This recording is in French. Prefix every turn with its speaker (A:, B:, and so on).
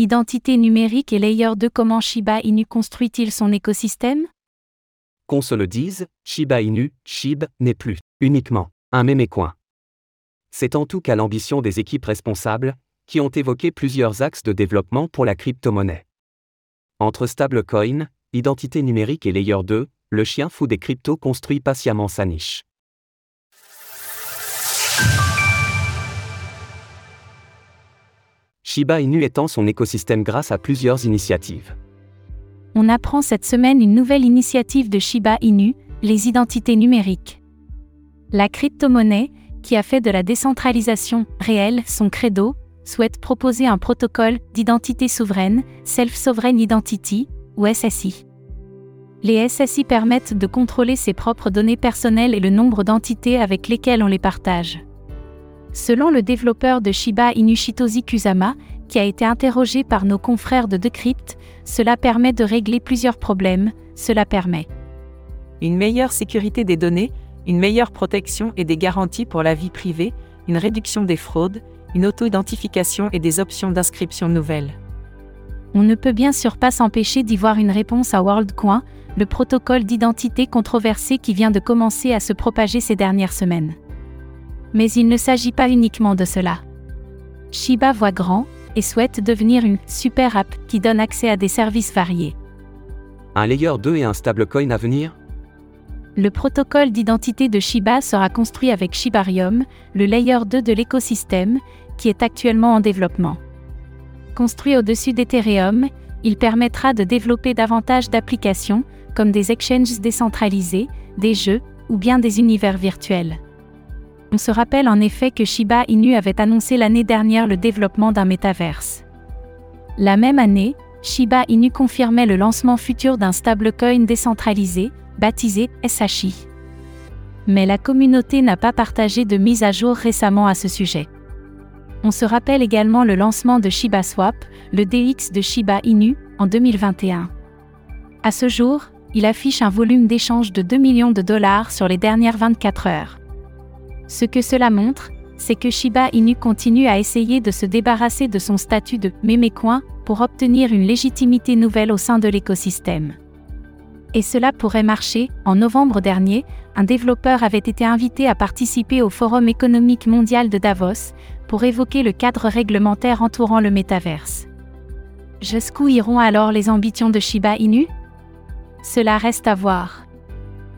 A: Identité numérique et Layer 2 Comment Shiba Inu construit-il son écosystème?
B: Qu'on se le dise, Shiba Inu, SHIB, n'est plus uniquement un mémécoin. C'est en tout cas l'ambition des équipes responsables, qui ont évoqué plusieurs axes de développement pour la crypto-monnaie. Entre stablecoin, identité numérique et layer 2, le chien fou des cryptos construit patiemment sa niche. Shiba Inu étend son écosystème grâce à plusieurs initiatives.
A: On apprend cette semaine une nouvelle initiative de Shiba Inu, les identités numériques. La crypto-monnaie, qui a fait de la décentralisation réelle son credo, souhaite proposer un protocole d'identité souveraine, Self-Sovereign Identity, ou SSI. Les SSI permettent de contrôler ses propres données personnelles et le nombre d'entités avec lesquelles on les partage. Selon le développeur de Shiba Inu Shitoshi Kusama, qui a été interrogé par nos confrères de Decrypt, cela permet de régler plusieurs problèmes, cela permet
C: une meilleure sécurité des données, une meilleure protection et des garanties pour la vie privée, une réduction des fraudes, une auto-identification et des options d'inscription nouvelles.
A: On ne peut bien sûr pas s'empêcher d'y voir une réponse à WorldCoin, le protocole d'identité controversé qui vient de commencer à se propager ces dernières semaines. Mais il ne s'agit pas uniquement de cela. Shiba voit grand et souhaite devenir une super app qui donne accès à des services variés.
B: Un layer 2 et un stablecoin à venir?
A: Le protocole d'identité de Shiba sera construit avec Shibarium, le layer 2 de l'écosystème, qui est actuellement en développement. Construit au-dessus d'Ethereum, il permettra de développer davantage d'applications, comme des exchanges décentralisés, des jeux, ou bien des univers virtuels. On se rappelle en effet que Shiba Inu avait annoncé l'année dernière le développement d'un métaverse. La même année, Shiba Inu confirmait le lancement futur d'un stablecoin décentralisé, baptisé SHI. Mais la communauté n'a pas partagé de mise à jour récemment à ce sujet. On se rappelle également le lancement de Shiba Swap, le DX de Shiba Inu, en 2021. À ce jour, il affiche un volume d'échange de 2 millions de dollars sur les dernières 24 heures. Ce que cela montre, c'est que Shiba Inu continue à essayer de se débarrasser de son statut de mémécoin pour obtenir une légitimité nouvelle au sein de l'écosystème. Et cela pourrait marcher. En novembre dernier, un développeur avait été invité à participer au Forum économique mondial de Davos pour évoquer le cadre réglementaire entourant le métaverse. Jusqu'où iront alors les ambitions de Shiba Inu? Cela reste à voir.